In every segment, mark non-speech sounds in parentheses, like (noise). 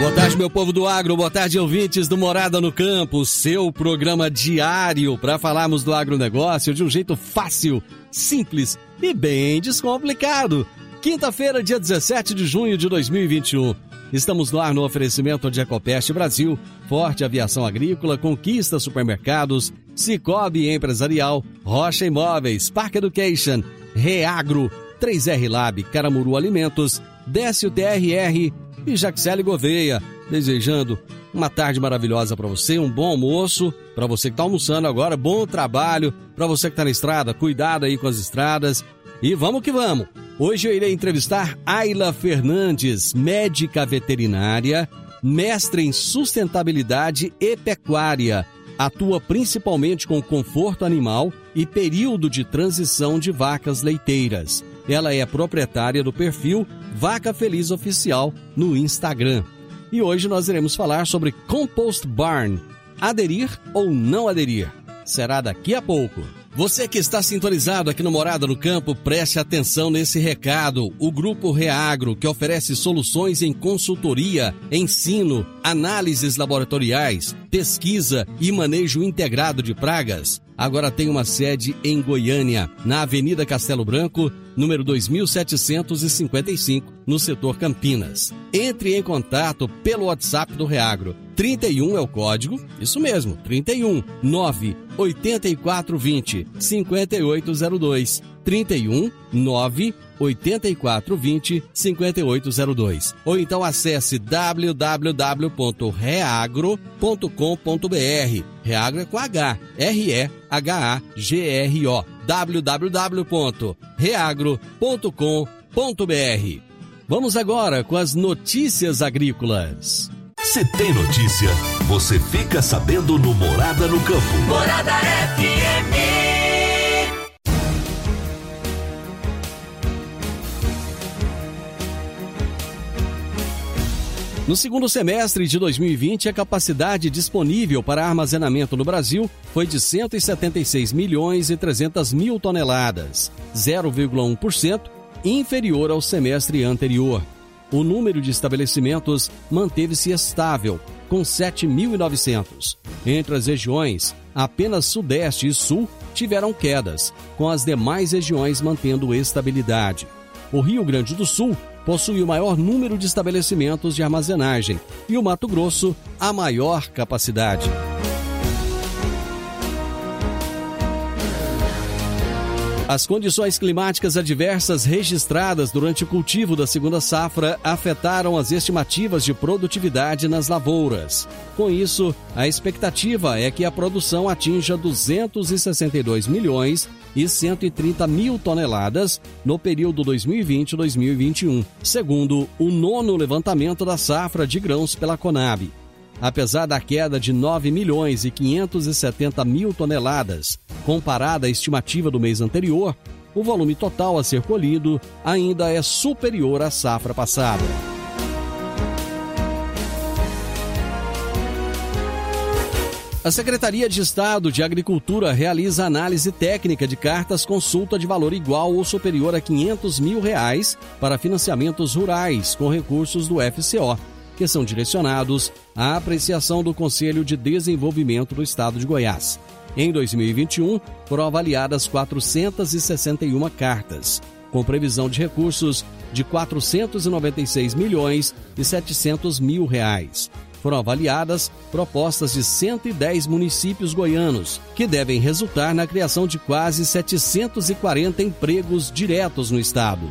Boa tarde, meu povo do agro. Boa tarde, ouvintes do Morada no Campo. Seu programa diário para falarmos do agronegócio de um jeito fácil, simples e bem descomplicado. Quinta-feira, dia 17 de junho de 2021. Estamos no ar no oferecimento de Ecopest Brasil, Forte Aviação Agrícola, Conquista Supermercados, Cicobi Empresarial, Rocha Imóveis, Park Education, Reagro, 3R Lab, Caramuru Alimentos, Décio TRR e Jaxele Gouveia, desejando uma tarde maravilhosa para você, um bom almoço, para você que está almoçando agora, bom trabalho, para você que está na estrada, cuidado aí com as estradas. E vamos que vamos! Hoje eu irei entrevistar Ayla Fernandes, médica veterinária, mestre em sustentabilidade e pecuária. Atua principalmente com conforto animal e período de transição de vacas leiteiras. Ela é proprietária do perfil Vaca Feliz Oficial no Instagram. E hoje nós iremos falar sobre Compost Barn. Aderir ou não aderir? Será daqui a pouco. Você que está sintonizado aqui no Morada no Campo, preste atenção nesse recado. O Grupo Reagro, que oferece soluções em consultoria, ensino, análises laboratoriais, pesquisa e manejo integrado de pragas, agora tem uma sede em Goiânia, na Avenida Castelo Branco, número 2755, no setor Campinas. Entre em contato pelo WhatsApp do Reagro. 31 é o código, isso mesmo, 31 9 8420 5802. 31 9 8420 5802. Ou então acesse www.reagro.com.br. Reagro é com H, R-E-H-A-G-R-O. www.reagro.com.br. Vamos agora com as notícias agrícolas. Se tem notícia, você fica sabendo no Morada no Campo. Morada FM. No segundo semestre de 2020, a capacidade disponível para armazenamento no Brasil foi de 176 milhões e 300 mil toneladas, 0,1% inferior ao semestre anterior. O número de estabelecimentos manteve-se estável, com 7.900. Entre as regiões, apenas Sudeste e Sul tiveram quedas, com as demais regiões mantendo estabilidade. O Rio Grande do Sul possui o maior número de estabelecimentos de armazenagem e o Mato Grosso a maior capacidade. As condições climáticas adversas registradas durante o cultivo da segunda safra afetaram as estimativas de produtividade nas lavouras. Com isso, a expectativa é que a produção atinja 262 milhões e 130 mil toneladas no período 2020-2021, segundo o nono levantamento da safra de grãos pela Conab. Apesar da queda de 9 milhões e 570 mil toneladas, comparada à estimativa do mês anterior, o volume total a ser colhido ainda é superior à safra passada. A Secretaria de Estado de Agricultura realiza análise técnica de cartas consulta de valor igual ou superior a 500 mil reais para financiamentos rurais com recursos do FCO, que são direcionados à apreciação do Conselho de Desenvolvimento do Estado de Goiás. Em 2021, foram avaliadas 461 cartas, com previsão de recursos de 496 milhões e 700 mil reais foram avaliadas propostas de 110 municípios goianos, que devem resultar na criação de quase 740 empregos diretos no estado.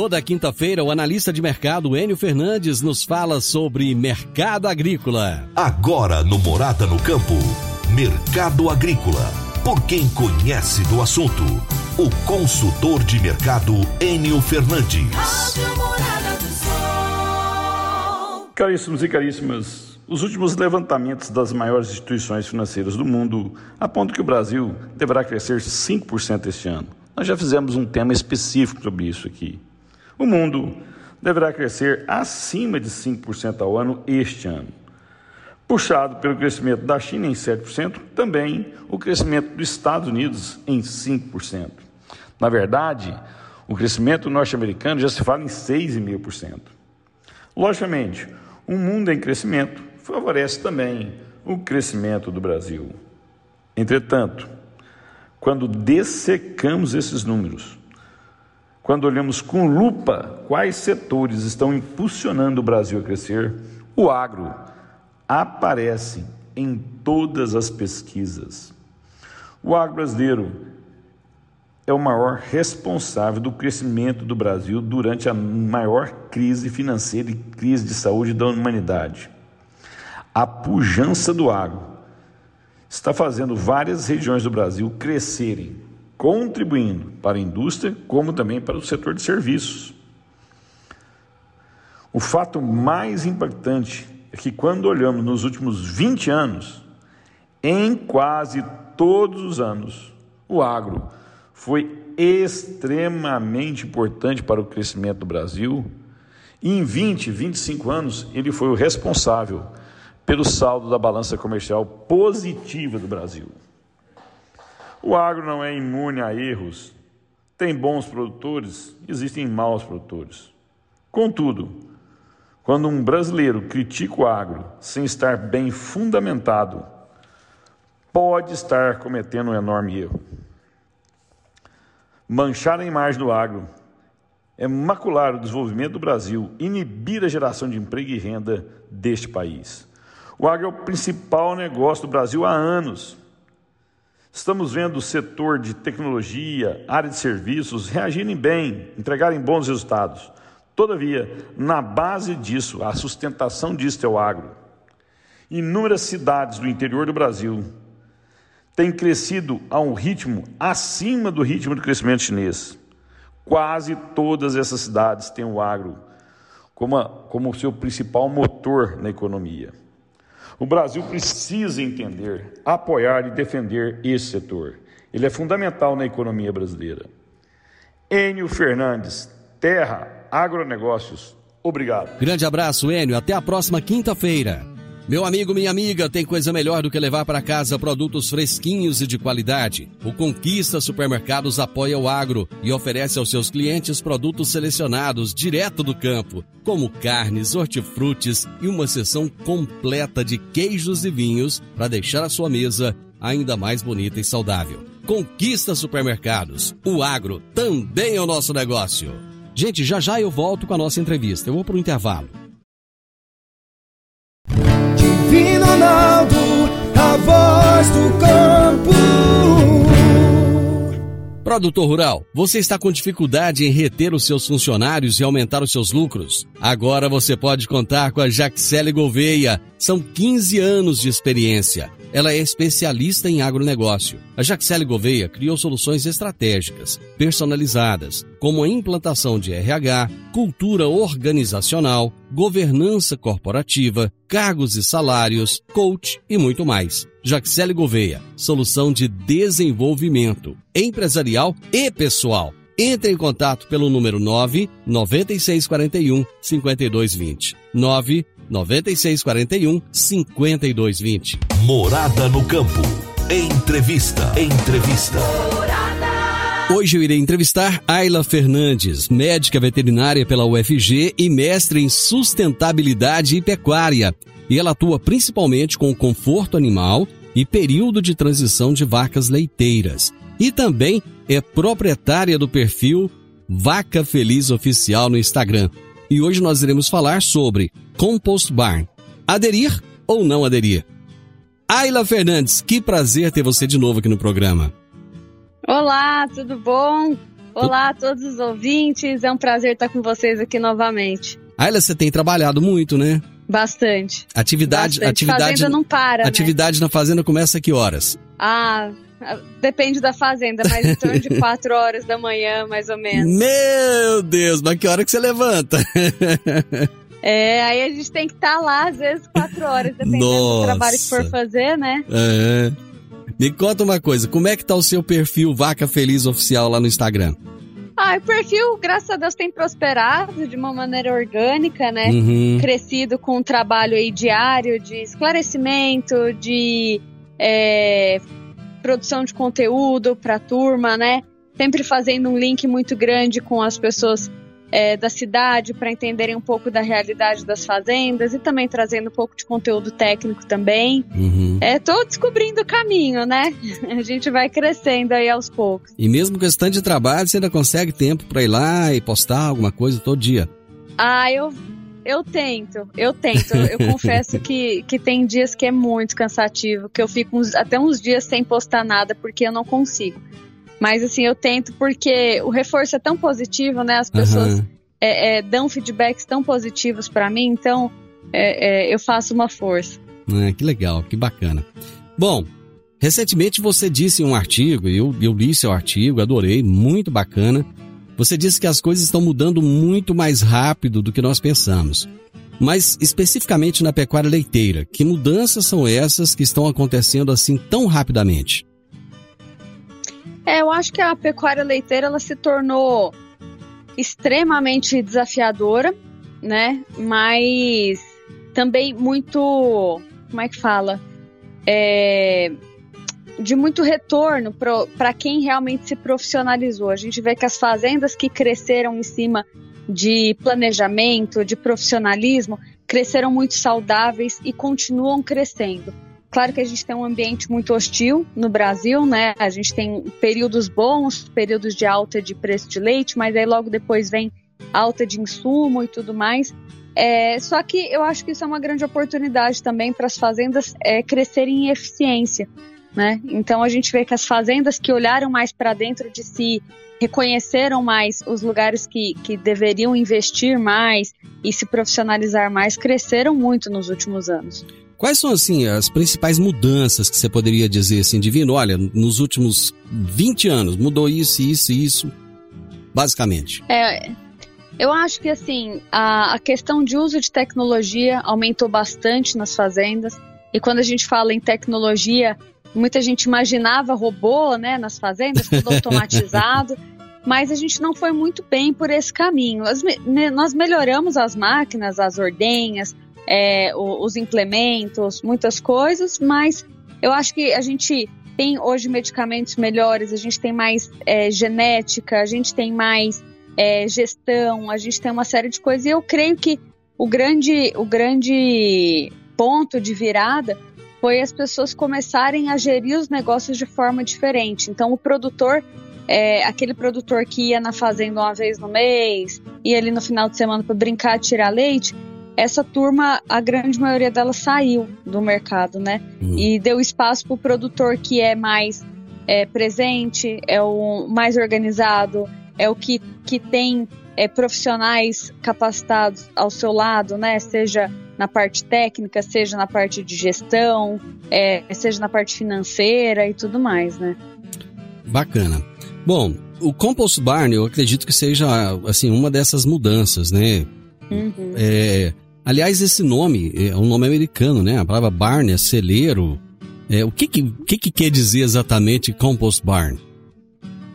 Toda quinta-feira, o analista de mercado Enio Fernandes nos fala sobre mercado agrícola. Agora no Morada no Campo, Mercado Agrícola. Por quem conhece do assunto, o consultor de mercado Enio Fernandes. Caríssimos e caríssimas, os últimos levantamentos das maiores instituições financeiras do mundo apontam que o Brasil deverá crescer 5% este ano. Nós já fizemos um tema específico sobre isso aqui. O mundo deverá crescer acima de 5% ao ano este ano. Puxado pelo crescimento da China em 7%, também o crescimento dos Estados Unidos em 5%. Na verdade, o crescimento norte-americano já se fala em 6,5%. Logicamente, um mundo em crescimento favorece também o crescimento do Brasil. Entretanto, quando dessecamos esses números, quando olhamos com lupa quais setores estão impulsionando o Brasil a crescer, o agro aparece em todas as pesquisas. O agro brasileiro é o maior responsável do crescimento do Brasil durante a maior crise financeira e crise de saúde da humanidade. A pujança do agro está fazendo várias regiões do Brasil crescerem, contribuindo para a indústria como também para o setor de serviços. O fato mais impactante é que, quando olhamos nos últimos 20 anos, em quase todos os anos, o agro foi extremamente importante para o crescimento do Brasil. E em 20, 25 anos, ele foi o responsável pelo saldo da balança comercial positiva do Brasil. O agro não é imune a erros. Tem bons produtores, existem maus produtores. Contudo, quando um brasileiro critica o agro sem estar bem fundamentado, pode estar cometendo um enorme erro manchar a imagem do agro, é macular o desenvolvimento do Brasil, inibir a geração de emprego e renda deste país. O agro é o principal negócio do Brasil há anos. Estamos vendo o setor de tecnologia, área de serviços reagirem bem, entregarem bons resultados. Todavia, na base disso, a sustentação disso é o agro. Inúmeras cidades do interior do Brasil tem crescido a um ritmo acima do ritmo do crescimento chinês. Quase todas essas cidades têm o agro como, a, como seu principal motor na economia. O Brasil precisa entender, apoiar e defender esse setor. Ele é fundamental na economia brasileira. Enio Fernandes, Terra, Agronegócios. Obrigado. Grande abraço, Enio. Até a próxima quinta-feira. Meu amigo, minha amiga, tem coisa melhor do que levar para casa produtos fresquinhos e de qualidade. O Conquista Supermercados apoia o agro e oferece aos seus clientes produtos selecionados direto do campo, como carnes, hortifrutis e uma seção completa de queijos e vinhos para deixar a sua mesa ainda mais bonita e saudável. Conquista Supermercados. O agro também é o nosso negócio. Gente, já já eu volto com a nossa entrevista. Eu vou para o intervalo. A voz do campo. Produtor Rural, você está com dificuldade em reter os seus funcionários e aumentar os seus lucros? Agora você pode contar com a Jaxele Gouveia. São 15 anos de experiência ela é especialista em agronegócio. A Jaxele Gouveia criou soluções estratégicas, personalizadas, como a implantação de RH, cultura organizacional, governança corporativa, cargos e salários, coach e muito mais. Jaxele Gouveia, solução de desenvolvimento empresarial e pessoal. Entre em contato pelo número 9 9641 5220. 9 9641 5220. Morada no campo. Entrevista. Entrevista. Hoje eu irei entrevistar Ayla Fernandes, médica veterinária pela UFG e mestre em sustentabilidade e pecuária. E ela atua principalmente com o conforto animal e período de transição de vacas leiteiras. E também é proprietária do perfil Vaca Feliz Oficial no Instagram. E hoje nós iremos falar sobre Compost Barn. Aderir ou não aderir? Ayla Fernandes, que prazer ter você de novo aqui no programa. Olá, tudo bom? Olá a todos os ouvintes, é um prazer estar com vocês aqui novamente. Ayla, você tem trabalhado muito, né? Bastante. Atividade, Bastante. atividade, Fazenda não para, né? atividade na fazenda começa a que horas? Ah, depende da fazenda, mas em torno de (laughs) 4 horas da manhã, mais ou menos. Meu Deus, mas que hora que você levanta? (laughs) É, aí a gente tem que estar lá, às vezes, 4 horas, dependendo Nossa. do trabalho que for fazer, né? É. Me conta uma coisa, como é que tá o seu perfil Vaca Feliz Oficial lá no Instagram? Ah, o perfil, graças a Deus, tem prosperado de uma maneira orgânica, né? Uhum. Crescido com um trabalho aí diário de esclarecimento, de é, produção de conteúdo para a turma, né? Sempre fazendo um link muito grande com as pessoas é, da cidade para entenderem um pouco da realidade das fazendas e também trazendo um pouco de conteúdo técnico também. Uhum. É, tô descobrindo o caminho, né? (laughs) A gente vai crescendo aí aos poucos. E mesmo com esse tanto de trabalho, você ainda consegue tempo pra ir lá e postar alguma coisa todo dia? Ah, eu, eu tento, eu tento. Eu (laughs) confesso que, que tem dias que é muito cansativo, que eu fico uns- até uns dias sem postar nada porque eu não consigo. Mas assim, eu tento porque o reforço é tão positivo, né? As pessoas Aham. é, é, dão feedbacks tão positivos pra mim, então é, é, eu faço uma força. Ah, que legal, que bacana. Bom, recentemente você disse em um artigo, eu, eu li seu artigo, adorei, muito bacana. Você disse que as coisas estão mudando muito mais rápido do que nós pensamos. Mas especificamente na pecuária leiteira, que mudanças são essas que estão acontecendo assim tão rapidamente? É, eu acho que a pecuária leiteira ela se tornou extremamente desafiadora, né? Mas também muito, como é que fala? É, de muito retorno para quem realmente se profissionalizou. A gente vê que as fazendas que cresceram em cima de planejamento, de profissionalismo, cresceram muito saudáveis e continuam crescendo. Claro que a gente tem um ambiente muito hostil no Brasil, né? A gente tem períodos bons, períodos de alta de preço de leite, mas aí logo depois vem alta de insumo e tudo mais. É, só que eu acho que isso é uma grande oportunidade também para as fazendas é, crescerem em eficiência, né? Então a gente vê que as fazendas que olharam mais para dentro de si, reconheceram mais os lugares que, que deveriam investir mais e se profissionalizar mais, cresceram muito nos últimos anos. Quais são, assim, as principais mudanças que você poderia dizer, assim, Divino? Olha, nos últimos 20 anos mudou isso, isso e isso, basicamente. É, eu acho que assim, a, a questão de uso de tecnologia aumentou bastante nas fazendas. E quando a gente fala em tecnologia, muita gente imaginava robô, né, nas fazendas, tudo (laughs) automatizado. Mas a gente não foi muito bem por esse caminho. As nós melhoramos as máquinas, as ordenhas, é, os implementos, muitas coisas, mas eu acho que a gente tem hoje medicamentos melhores, a gente tem mais é, genética, a gente tem mais é, gestão, a gente tem uma série de coisas. E eu creio que o grande, o grande ponto de virada foi as pessoas começarem a gerir os negócios de forma diferente. Então, o produtor, é, aquele produtor que ia na fazenda uma vez no mês, ia ali no final de semana para brincar, tirar leite, essa turma, a grande maioria dela saiu do mercado, né? E deu espaço para o produtor que é mais é, presente, é o mais organizado, é o que, que tem é, profissionais capacitados ao seu lado, né? Seja na parte técnica, seja na parte de gestão, é, seja na parte financeira e tudo mais, né? Bacana. Bom, o Compost Barn, eu acredito que seja assim uma dessas mudanças, né? Uhum. É, aliás, esse nome é um nome americano, né? A palavra barn é celeiro. É, o que que, que que quer dizer exatamente Compost Barn?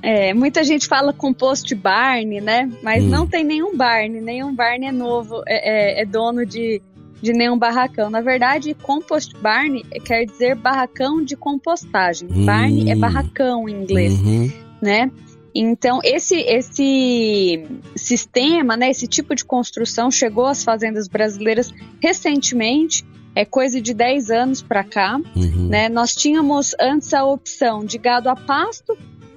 É, muita gente fala compost barn, né? Mas Hum. não tem nenhum barn, nenhum barn é novo, é, é- é dono de, de nenhum barracão. Na verdade, compost barn quer dizer barracão de compostagem. Hum. Barn é barracão em inglês, Uhum. né? Então, esse, esse sistema, né, esse tipo de construção chegou às fazendas brasileiras recentemente, é coisa de 10 anos para cá, Uhum. né? Nós tínhamos antes a opção de gado a pasto,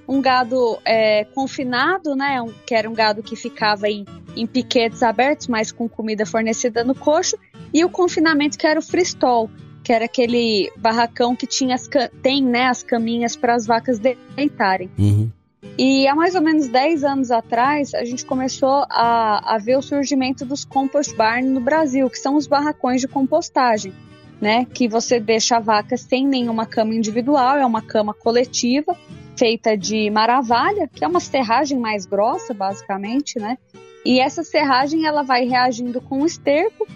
um gado é, confinado, né? um- que era um gado que ficava em, em piquetes abertos, mas com comida fornecida no coxo, e o confinamento que era o freestall, que era aquele barracão que tinha as, tem né, as caminhas para as vacas deitarem. Uhum. E há mais ou menos 10 anos atrás, a gente começou a, a ver o surgimento dos compost barn no Brasil, que são os barracões de compostagem, né? Que você deixa a vaca sem nenhuma cama individual, é uma cama coletiva, feita de maravalha, que é uma serragem mais grossa, basicamente, né? E essa serragem, ela vai reagindo com o esterco,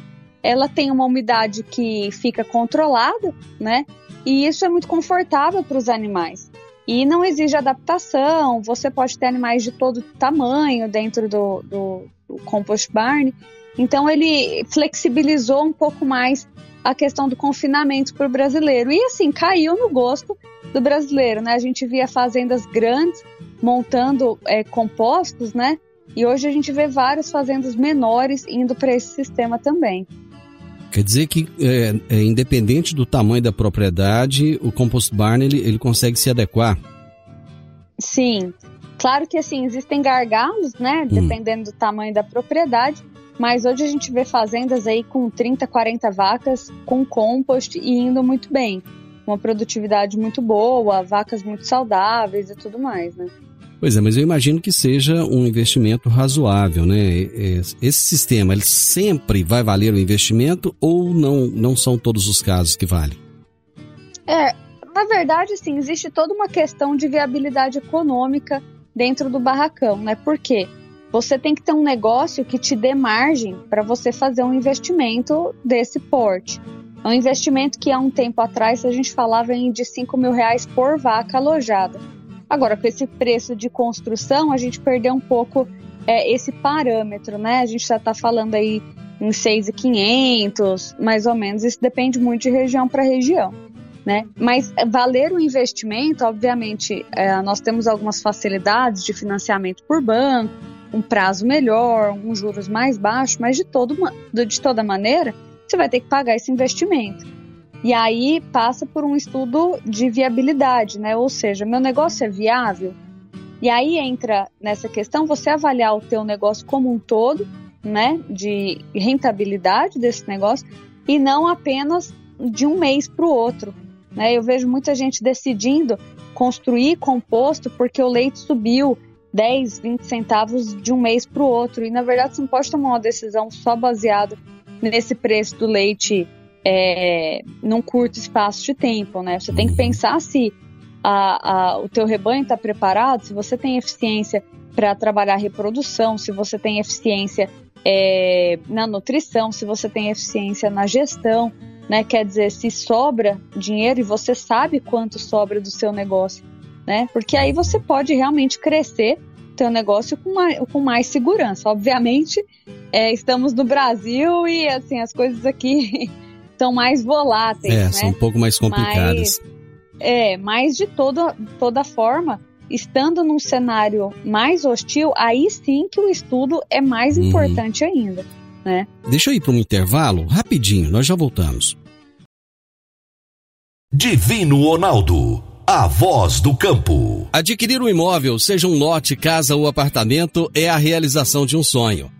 ela tem uma umidade que fica controlada, né? E isso é muito confortável para os animais e não exige adaptação. Você pode ter animais de todo tamanho dentro do, do, do compost barn. Então ele flexibilizou um pouco mais a questão do confinamento para o brasileiro. E assim, caiu no gosto do brasileiro, né? A gente via fazendas grandes montando é, compostos, né? E hoje a gente vê várias fazendas menores indo para esse sistema também. Quer dizer que, é, é, independente do tamanho da propriedade, o compost barn ele, ele consegue se adequar. Sim, claro que assim existem gargalos, né? Dependendo do tamanho da propriedade. Mas hoje a gente vê fazendas aí com 30, 40 vacas com compost e indo muito bem. Uma produtividade muito boa, vacas muito saudáveis e tudo mais, né? Pois é, mas eu imagino que seja um investimento razoável, né? Esse sistema, ele sempre vai valer o investimento ou não, não são todos os casos que valem? É, na verdade, sim, existe toda uma questão de viabilidade econômica dentro do barracão, né? Por quê? Você tem que ter um negócio que te dê margem para você fazer um investimento desse porte. É um investimento que há um tempo atrás a gente falava em de 5 mil reais por vaca alojada. Agora, com esse preço de construção, a gente perdeu um pouco é, esse parâmetro, né? A gente já está falando aí em 6,500, mais ou menos. Isso depende muito de região para região. Né? Mas valer o investimento, obviamente, é, nós temos algumas facilidades de financiamento por banco, um prazo melhor, um juros mais baixos, mas de, todo, de toda maneira, você vai ter que pagar esse investimento. E aí passa por um estudo de viabilidade, né? Ou seja, meu negócio é viável? E aí entra nessa questão você avaliar o teu negócio como um todo, né? De rentabilidade desse negócio e não apenas de um mês para o outro. Né? Eu vejo muita gente decidindo construir composto porque o leite subiu 10, 20 centavos de um mês para o outro. E na verdade você não pode tomar uma decisão só baseado nesse preço do leite é, num curto espaço de tempo. Né? Você tem que pensar se a, a, o teu rebanho está preparado, se você tem eficiência para trabalhar a reprodução, se você tem eficiência é, na nutrição, se você tem eficiência na gestão né? Quer dizer, se sobra dinheiro e você sabe quanto sobra do seu negócio, né? Porque aí você pode realmente crescer teu negócio com mais, com mais segurança. Obviamente, é, estamos no Brasil e assim as coisas aqui (laughs) são mais voláteis, É, né? são um pouco mais complicadas. Mas, é, mas de toda, toda forma, estando num cenário mais hostil, aí sim que o estudo é mais Uhum. importante ainda, né? Deixa eu ir para um intervalo, rapidinho, nós já voltamos. Divino Ronaldo, a voz do campo. Adquirir um imóvel, seja um lote, casa ou apartamento, é a realização de um sonho.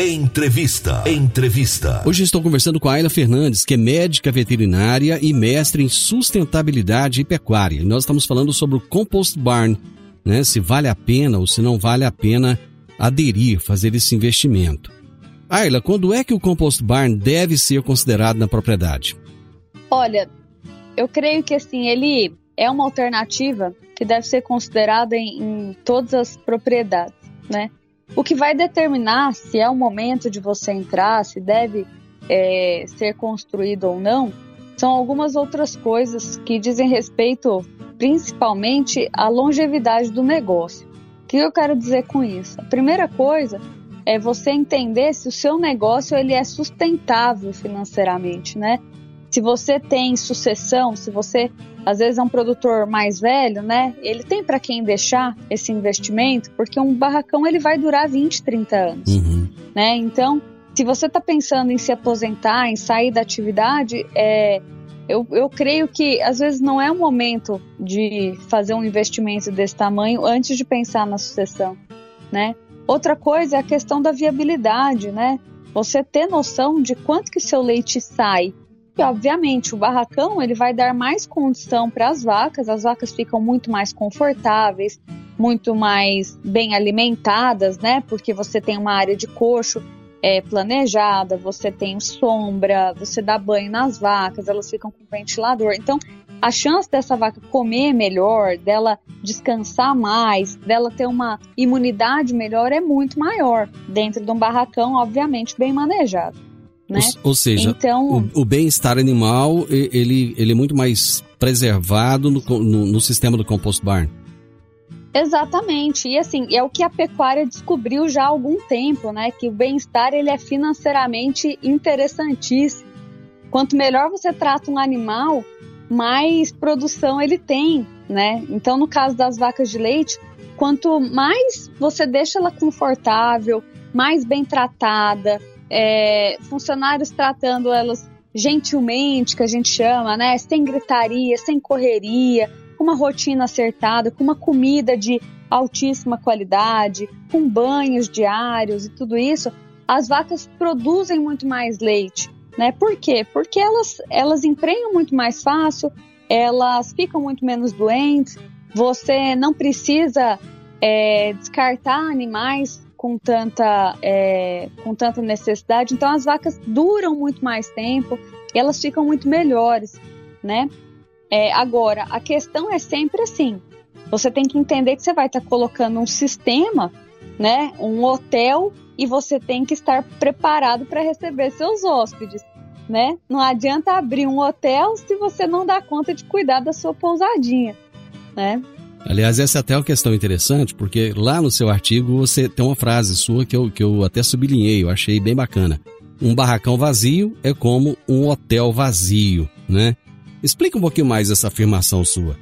Entrevista. Entrevista. Hoje estou conversando com a Ayla Fernandes, que é médica veterinária e mestre em sustentabilidade e pecuária. E nós estamos falando sobre o Compost Barn, né? Se vale a pena ou se não vale a pena aderir, fazer esse investimento. Ayla, quando é que o Compost Barn deve ser considerado na propriedade? Olha, eu creio que assim, ele é uma alternativa que deve ser considerada em, em todas as propriedades, né? O que vai determinar se é o momento de você entrar, se deve é, ser construído ou não, são algumas outras coisas que dizem respeito principalmente à longevidade do negócio. O que eu quero dizer com isso? A primeira coisa é você entender se o seu negócio ele é sustentável financeiramente, né? Se você tem sucessão, se você às vezes é um produtor mais velho, né? Ele tem para quem deixar esse investimento, porque um barracão ele vai durar 20, 30 anos, Uhum. né? Então, se você está pensando em se aposentar, em sair da atividade, é, eu, eu creio que às vezes não é o momento de fazer um investimento desse tamanho antes de pensar na sucessão, né? Outra coisa é a questão da viabilidade, né? Você ter noção de quanto que seu leite sai. E obviamente o barracão ele vai dar mais condição para as vacas, as vacas ficam muito mais confortáveis, muito mais bem alimentadas, né? Porque você tem uma área de coxo é, planejada, você tem sombra, você dá banho nas vacas, elas ficam com ventilador. Então, a chance dessa vaca comer melhor, dela descansar mais, dela ter uma imunidade melhor é muito maior dentro de um barracão, obviamente, bem manejado. Né? Ou, ou seja, Então- o, o bem-estar animal ele, ele é muito mais preservado no, no- no sistema do Compost Barn. Exatamente. E assim, é o que a pecuária descobriu já há algum tempo, né? Que o bem-estar ele é financeiramente interessantíssimo. Quanto melhor você trata um animal, mais produção ele tem, né? Então, no caso das vacas de leite, quanto mais você deixa ela confortável, mais bem tratada, é, funcionários tratando elas gentilmente, que a gente chama, né? Sem gritaria, sem correria, com uma rotina acertada, com uma comida de altíssima qualidade, com banhos diários e tudo isso, as vacas produzem muito mais leite, né? Por quê? Porque elas, elas emprenham muito mais fácil, elas ficam muito menos doentes, você não precisa é, descartar animais com tanta, é, com tanta necessidade, então as vacas duram muito mais tempo, e elas ficam muito melhores, né? É, agora, a questão é sempre assim: você tem que entender que você vai estar colocando um sistema, né, um hotel, e você tem que estar preparado para receber seus hóspedes, né? Não adianta abrir um hotel se você não dá conta de cuidar da sua pousadinha, né? Aliás, essa é até uma questão interessante, porque lá no seu artigo você tem uma frase sua que eu, que eu até sublinhei, eu achei bem bacana. Um barracão vazio é como um hotel vazio, né? Explica um pouquinho mais essa afirmação sua.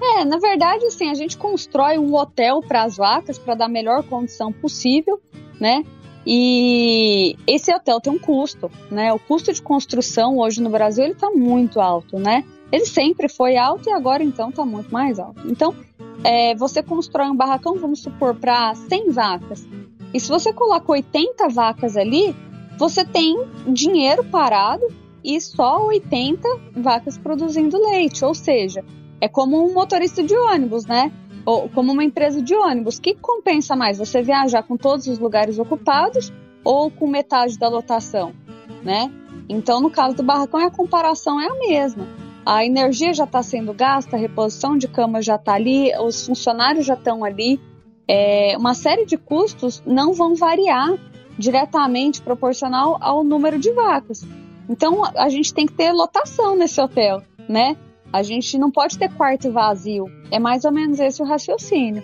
É, na verdade, assim, a gente constrói um hotel para as vacas para dar a melhor condição possível, né? E esse hotel tem um custo, né? O custo de construção hoje no Brasil ele está muito alto, né? Ele sempre foi alto e agora então está muito mais alto. Então, é, você constrói um barracão, vamos supor, para 100 vacas. E se você coloca 80 vacas ali, você tem dinheiro parado e só 80 vacas produzindo leite. Ou seja, é como um motorista de ônibus, né? Ou como uma empresa de ônibus. O que compensa mais? Você viajar com todos os lugares ocupados ou com metade da lotação, né? Então, no caso do barracão, a comparação é a mesma. A energia já está sendo gasta, a reposição de cama já está ali, os funcionários já estão ali. É, uma série de custos não vão variar diretamente proporcional ao número de vacas. Então, a gente tem que ter lotação nesse hotel, né? A gente não pode ter quarto vazio. É mais ou menos esse o raciocínio.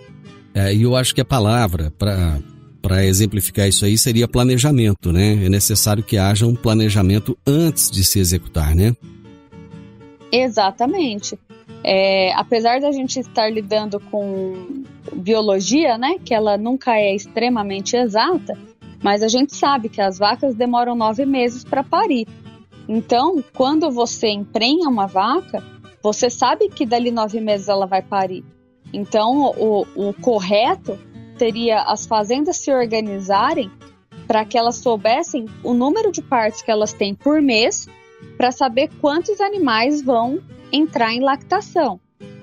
É, e eu acho que a palavra para exemplificar isso aí seria planejamento, né? É necessário que haja um planejamento antes de se executar, né? Exatamente. É, apesar da gente estar lidando com biologia, né, que ela nunca é extremamente exata, mas a gente sabe que as vacas demoram nove meses para parir. Então, quando você emprenha uma vaca, você sabe que dali nove meses ela vai parir. Então, o, o correto seria as fazendas se organizarem para que elas soubessem o número de partes que elas têm por mês, para saber quantos animais vão entrar em lactação.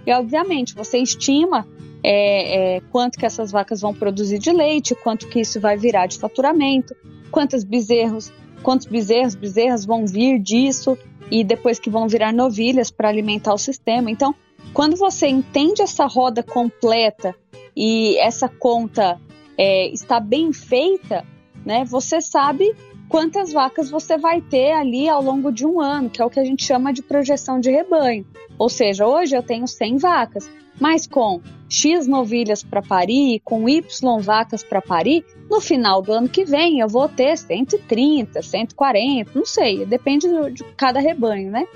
E, obviamente, você estima é, é, quanto que essas vacas vão produzir de leite, quanto que isso vai virar de faturamento, quantos bezerros, quantos bezerros, bezerras vão vir disso e depois que vão virar novilhas para alimentar o sistema. Então, quando você entende essa roda completa e essa conta é, está bem feita, né, você sabe quantas vacas você vai ter ali ao longo de um ano, que é o que a gente chama de projeção de rebanho. Ou seja, hoje eu tenho 100 vacas, mas com X novilhas para parir, com Y vacas para parir, no final do ano que vem eu vou ter 130, 140, não sei, depende de cada rebanho, né?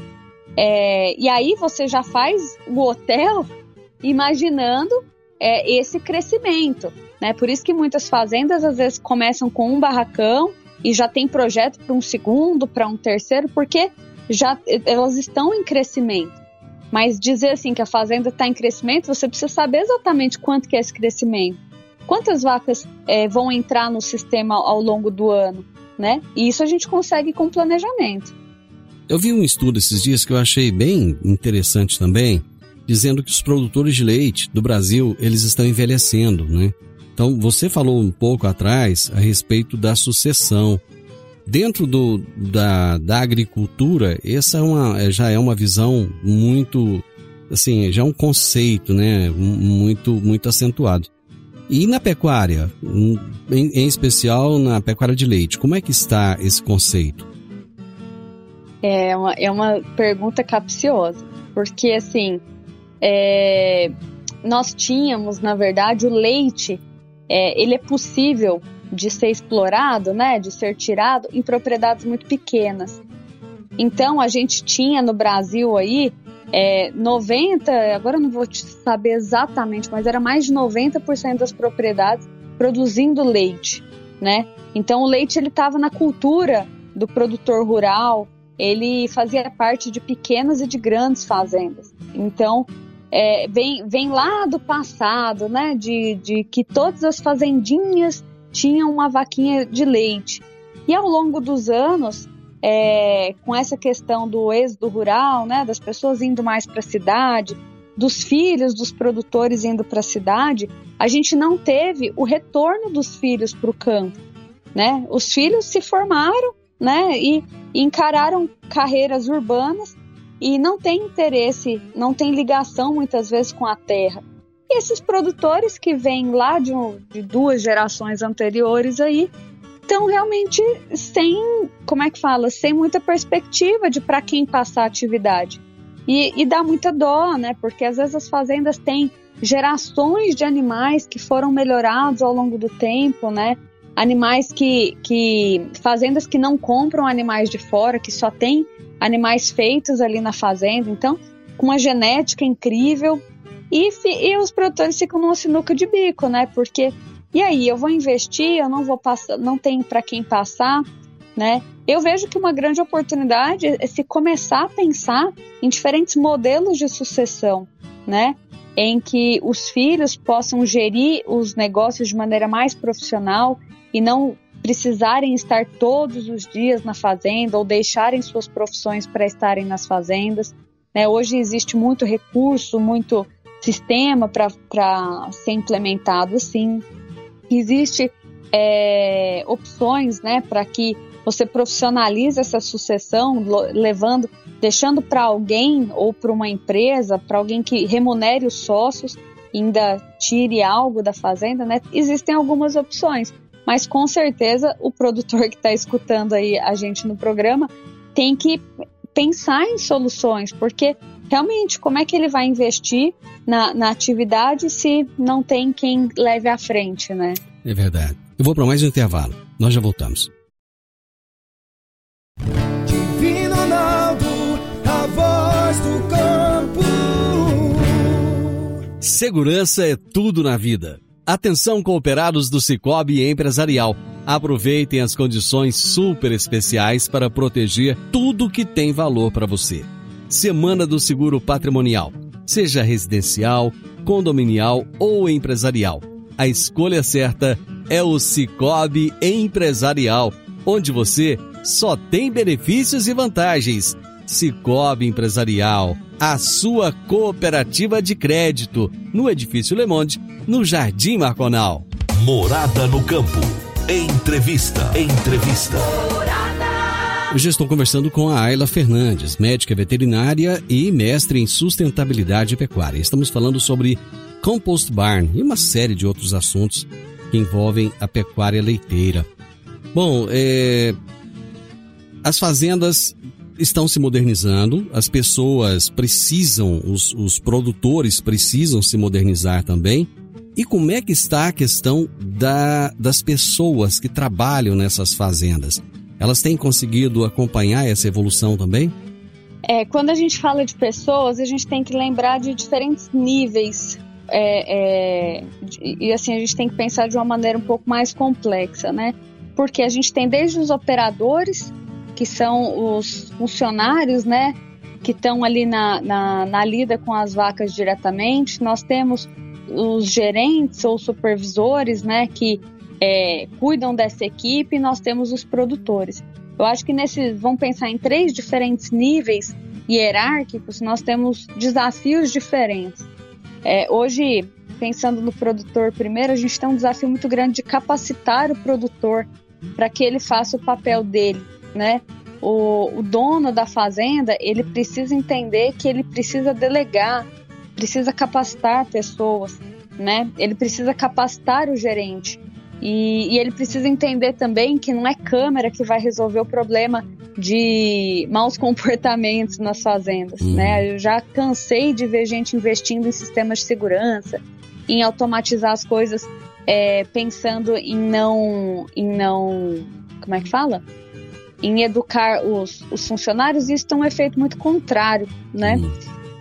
É, e aí você já faz o hotel imaginando é, esse crescimento, né? Por isso que muitas fazendas às vezes começam com um barracão e já tem projeto para um segundo, para um terceiro, porque já elas estão em crescimento. Mas dizer assim que a fazenda está em crescimento, você precisa saber exatamente quanto que é esse crescimento. Quantas vacas é, vão entrar no sistema ao longo do ano, né? E isso a gente consegue com planejamento. Eu vi um estudo esses dias que eu achei bem interessante também, dizendo que os produtores de leite do Brasil, eles estão envelhecendo, né? Então, você falou um pouco atrás a respeito da sucessão. Dentro do, da, da agricultura, essa é uma, é, já é uma visão muito, assim, já é um conceito, né, muito, muito acentuado. E na pecuária, em, em especial na pecuária de leite, como é que está esse conceito? É uma, é uma pergunta capciosa, porque assim, é, nós tínhamos, na verdade, o leite, é, ele é possível de ser explorado, né, de ser tirado em propriedades muito pequenas. Então a gente tinha no Brasil aí é, 90, agora eu não vou saber exatamente, mas era mais de 90% das propriedades produzindo leite, né? Então o leite ele estava na cultura do produtor rural, ele fazia parte de pequenas e de grandes fazendas. Então é, vem, vem lá do passado, né? De, de que todas as fazendinhas tinham uma vaquinha de leite. E ao longo dos anos, é, com essa questão do êxodo rural, né, das pessoas indo mais para a cidade, dos filhos dos produtores indo para a cidade, a gente não teve o retorno dos filhos para o campo. Né? Os filhos se formaram né, e, e encararam carreiras urbanas e não tem interesse, não tem ligação muitas vezes com a terra. E esses produtores que vêm lá de, um, de duas gerações anteriores aí estão realmente sem, como é que fala, sem muita perspectiva de para quem passar a atividade. E, e dá muita dó, né? Porque às vezes as fazendas têm gerações de animais que foram melhorados ao longo do tempo, né? Animais que, que. fazendas que não compram animais de fora, que só tem animais feitos ali na fazenda. Então, com uma genética incrível, e, e os produtores ficam numa sinuca de bico, né? Porque e aí, eu vou investir, eu não vou passar, não tem para quem passar, né? Eu vejo que uma grande oportunidade é se começar a pensar em diferentes modelos de sucessão, né? Em que os filhos possam gerir os negócios de maneira mais profissional e não precisarem estar todos os dias na fazenda ou deixarem suas profissões para estarem nas fazendas. Né? Hoje existe muito recurso, muito sistema para ser implementado assim. Existe é, opções né, para que você profissionalize essa sucessão, levando, deixando para alguém ou para uma empresa, para alguém que remunere os sócios, ainda tire algo da fazenda, né? Existem algumas opções, mas com certeza o produtor que está escutando aí a gente no programa tem que pensar em soluções, porque realmente, como é que ele vai investir na, na atividade se não tem quem leve à frente, né? É verdade. Eu vou para mais um intervalo. Nós já voltamos. Divino Ronaldo, a voz do campo. Segurança é tudo na vida. Atenção cooperados do Cicobi Empresarial. Aproveitem as condições super especiais para proteger tudo que tem valor para você. Semana do Seguro Patrimonial. Seja residencial, condominial ou empresarial. A escolha certa é o Cicobi Empresarial, onde você só tem benefícios e vantagens. Cicobi Empresarial, a sua cooperativa de crédito, no Edifício Le Monde, no Jardim Marconal. Morada no campo. Entrevista. Entrevista. Hoje estou conversando com a Ayla Fernandes, médica veterinária e mestre em sustentabilidade pecuária. Estamos falando sobre compost barn e uma série de outros assuntos que envolvem a pecuária leiteira. Bom, é, as fazendas estão se modernizando, as pessoas precisam, os, os produtores precisam se modernizar também. E como é que está a questão da, das pessoas que trabalham nessas fazendas? Elas têm conseguido acompanhar essa evolução também? É, quando a gente fala de pessoas, a gente tem que lembrar de diferentes níveis. É, é, de, e assim, a gente tem que pensar de uma maneira um pouco mais complexa, né? Porque a gente tem desde os operadores, que são os funcionários, né? Que estão ali na, na, na lida com as vacas diretamente. Nós temos os gerentes ou supervisores, né, que é, cuidam dessa equipe, nós temos os produtores. Eu acho que nesses, vamos pensar em três diferentes níveis hierárquicos, nós temos desafios diferentes. É, hoje, pensando no produtor primeiro, a gente tem um desafio muito grande de capacitar o produtor para que ele faça o papel dele, né? O, o dono da fazenda, ele precisa entender que ele precisa delegar precisa capacitar pessoas, né? Ele precisa capacitar o gerente. E, e, ele precisa entender também que não é câmera que vai resolver o problema de maus (laughs) comportamentos nas fazendas, uhum. né? Eu já cansei de ver gente investindo em sistemas de segurança, em automatizar as coisas, é, pensando em não, em não, como é que fala? Em educar os, os funcionários. Isso tem um efeito muito contrário, né? Uhum.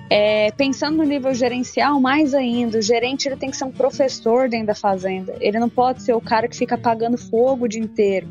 É, pensando no nível gerencial, mais ainda, o gerente ele tem que ser um professor dentro da fazenda. Ele não pode ser o cara que fica apagando fogo o dia inteiro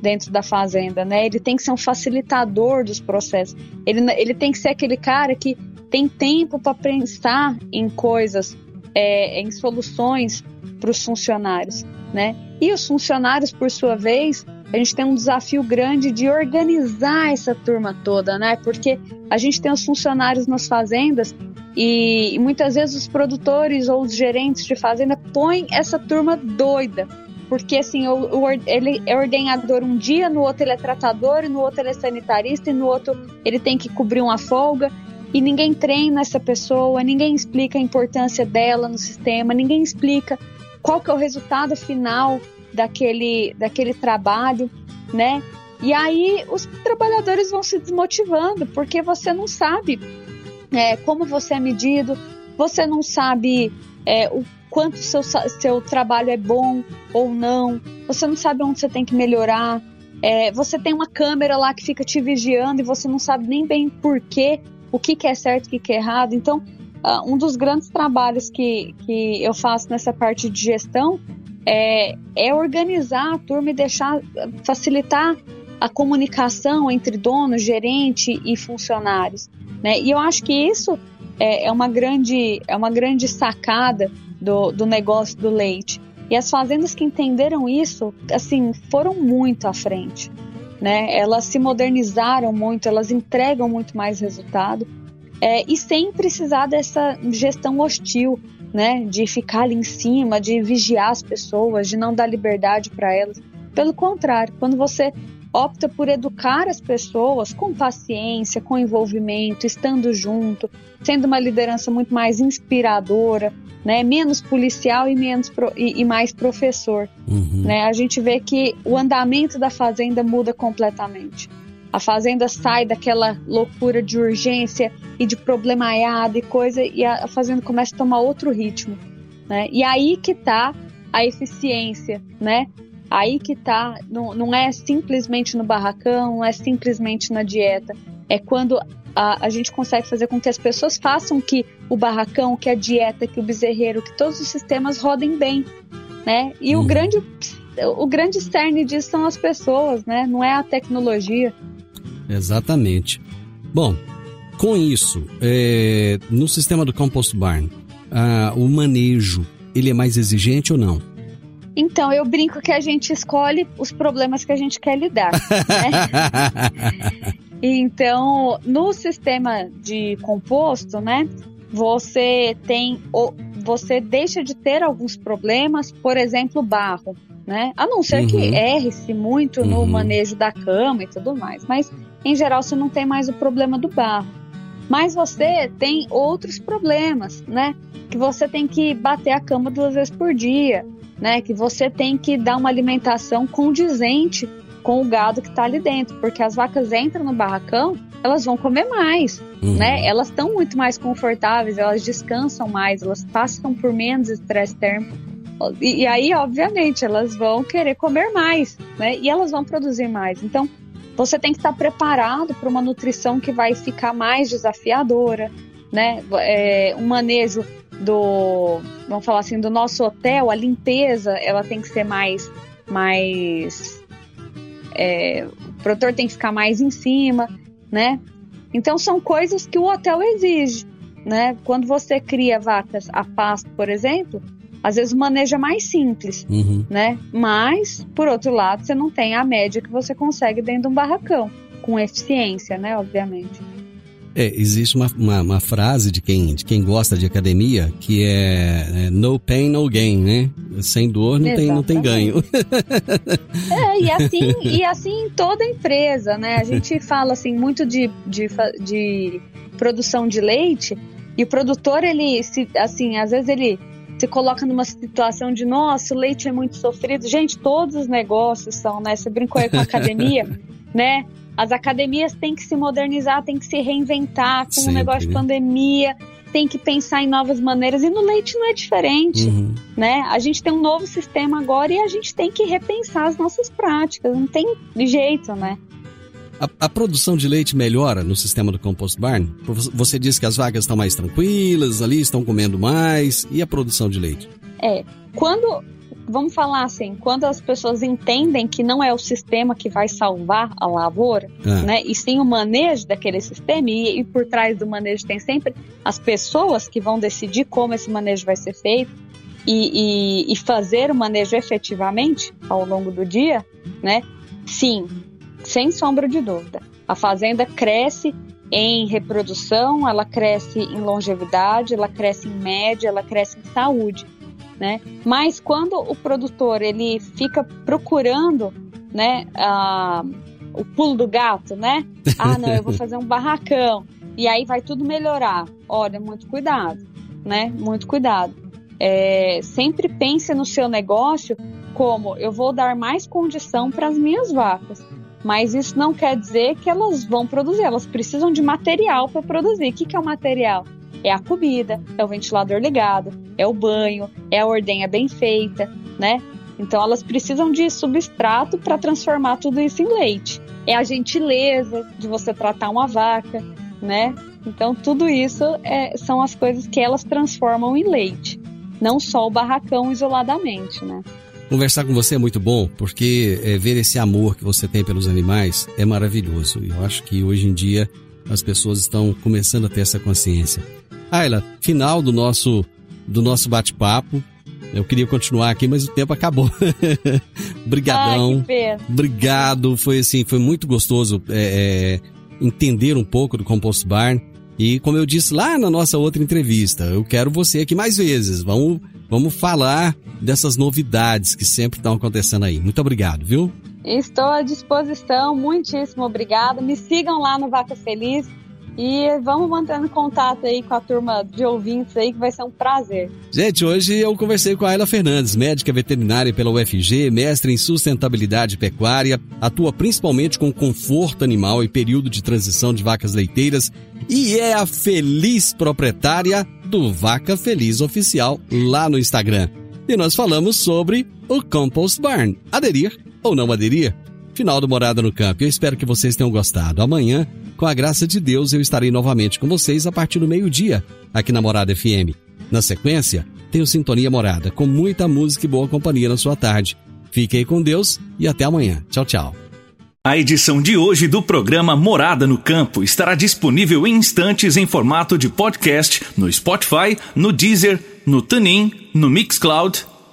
dentro da fazenda, né? Ele tem que ser um facilitador dos processos. Ele, ele tem que ser aquele cara que tem tempo para pensar em coisas, é, em soluções para os funcionários, né? E os funcionários, por sua vez, a gente tem um desafio grande de organizar essa turma toda, né? Porque a gente tem os funcionários nas fazendas e, muitas vezes os produtores ou os gerentes de fazenda põem essa turma doida. Porque assim, o, o, ele é ordenador um dia, no outro ele é tratador, e no outro ele é sanitarista, e no outro ele tem que cobrir uma folga. E ninguém treina essa pessoa, ninguém explica a importância dela no sistema, ninguém explica qual que é o resultado final daquele, daquele trabalho, né? E aí os trabalhadores vão se desmotivando porque você não sabe é, como você é medido, você não sabe é, o quanto seu, seu trabalho é bom ou não, você não sabe onde você tem que melhorar, é, você tem uma câmera lá que fica te vigiando e você não sabe nem bem por quê, o que, que é certo e o que, que é errado. Então, uh, um dos grandes trabalhos que, que eu faço nessa parte de gestão é, é organizar a turma e deixar facilitar a comunicação entre dono, gerente e funcionários. Né? E eu acho que isso é, é, uma, grande, é uma grande sacada do, do negócio do leite. E as fazendas que entenderam isso, assim, foram muito à frente. Né? Elas se modernizaram muito, elas entregam muito mais resultado é, e sem precisar dessa gestão hostil né, de ficar ali em cima, de vigiar as pessoas, de não dar liberdade para elas. Pelo contrário, quando você opta por educar as pessoas com paciência, com envolvimento, estando junto, sendo uma liderança muito mais inspiradora, né, menos policial e menos pro, e, e, mais professor, uhum. né, a gente vê que o andamento da fazenda muda completamente. A fazenda sai daquela loucura de urgência e de problemaiada e coisa, e a fazenda começa a tomar outro ritmo, né? E aí que tá a eficiência, né? Aí que tá, não, não é simplesmente no barracão, não é simplesmente na dieta. É quando a, a, gente consegue fazer com que as pessoas façam que o barracão, que a dieta, que o bezerreiro, que todos os sistemas rodem bem, né? E uhum. o grande o grande cerne disso são as pessoas, né? Não é a tecnologia. Exatamente. Bom, com isso, é, no sistema do compost barn, o manejo ele é mais exigente ou não? Então, eu brinco que a gente escolhe os problemas que a gente quer lidar. Né? (laughs) então, no sistema de composto, né? Você tem. Você deixa de ter alguns problemas, por exemplo, barro. Né? A não ser uhum. que erre-se muito uhum. no manejo da cama e tudo mais. Mas, em geral, você não tem mais o problema do barro. Mas você tem outros problemas, né? Que você tem que bater a cama duas vezes por dia, né? Que você tem que dar uma alimentação condizente com o gado que está ali dentro, porque as vacas entram no barracão, elas vão comer mais, uhum. né? Elas estão muito mais confortáveis, elas descansam mais, elas passam por menos estresse térmico. E, e, aí, obviamente, elas vão querer comer mais, né? E elas vão produzir mais. Então, você tem que estar preparado para uma nutrição que vai ficar mais desafiadora, né? É, um manejo do, vamos falar assim, do nosso hotel, a limpeza, ela tem que ser mais, mais, é, o produtor tem que ficar mais em cima, né? Então são coisas que o hotel exige, né? Quando você cria vacas a pasto, por exemplo, às vezes o manejo é mais simples, uhum. né? Mas, por outro lado, você não tem a média que você consegue dentro de um barracão, com eficiência, né? Obviamente. É, existe uma, uma, uma, frase de quem, de quem gosta de academia que é, é no pain, no gain, né? Sem dor não, tem, não tem ganho. É, e assim, e assim em toda empresa, né? A gente fala assim muito de, de, de produção de leite e o produtor, ele, se, assim, às vezes ele se coloca numa situação de, nossa, o leite é muito sofrido. Gente, todos os negócios são, né? Você brincou aí com a (laughs) academia, né? As academias têm que se modernizar, têm que se reinventar com o negócio de pandemia, tem que pensar em novas maneiras. E no leite não é diferente, uhum. né? A gente tem um novo sistema agora e a gente tem que repensar as nossas práticas. Não tem jeito, né? A, a, produção de leite melhora no sistema do compost barn? Você disse que as vacas estão mais tranquilas ali, estão comendo mais. E a produção de leite? É. Quando vamos falar assim, quando as pessoas entendem que não é o sistema que vai salvar a lavoura, é. né, e sim o manejo daquele sistema, e, e, por trás do manejo tem sempre as pessoas que vão decidir como esse manejo vai ser feito e, e, e fazer o manejo efetivamente ao longo do dia, né, sim, sem sombra de dúvida. A fazenda cresce em reprodução, ela cresce em longevidade, ela cresce em média, ela cresce em saúde né? Mas quando o produtor ele fica procurando, né, a, o pulo do gato, né? (laughs) Ah, não, eu vou fazer um barracão e aí vai tudo melhorar. Olha, muito cuidado, né? Muito cuidado. É, sempre pense no seu negócio como eu vou dar mais condição para as minhas vacas. Mas isso não quer dizer que elas vão produzir, elas precisam de material para produzir. O que, que é o material? é a comida, é o ventilador ligado, é o banho, é a ordenha bem feita, né? Então elas precisam de substrato para transformar tudo isso em leite. É a gentileza de você tratar uma vaca, né? Então tudo isso é, são as coisas que elas transformam em leite, não só o barracão isoladamente, né? Conversar com você é muito bom, porque é, ver esse amor que você tem pelos animais é maravilhoso. E eu acho que hoje em dia as pessoas estão começando a ter essa consciência. Ayla, final do nosso, do nosso bate-papo. Eu queria continuar aqui, mas o tempo acabou. (laughs) Obrigadão. Obrigado. Foi assim, foi muito gostoso é, é, entender um pouco do Compost Barn. E como eu disse lá na nossa outra entrevista, eu quero você aqui mais vezes. Vamos, vamos falar dessas novidades que sempre estão acontecendo aí. Muito obrigado, viu? Estou à disposição, muitíssimo obrigada. Me sigam lá no Vaca Feliz e vamos mantendo contato aí com a turma de ouvintes aí, que vai ser um prazer. Gente, hoje eu conversei com a Ayla Fernandes, médica veterinária pela UFG, mestre em sustentabilidade pecuária, atua principalmente com conforto animal e período de transição de vacas leiteiras e é a feliz proprietária do Vaca Feliz Oficial lá no Instagram. E nós falamos sobre o Compost Barn. Aderir ou não aderir? Final do Morada no Campo. Eu espero que vocês tenham gostado. Amanhã com a graça de Deus, eu estarei novamente com vocês a partir do meio-dia, aqui na Morada FM. Na sequência, tenho Sintonia Morada, com muita música e boa companhia na sua tarde. Fique aí com Deus e até amanhã. Tchau, tchau. A edição de hoje do programa Morada no Campo estará disponível em instantes em formato de podcast no Spotify, no Deezer, no TuneIn, no Mixcloud,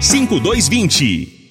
5220.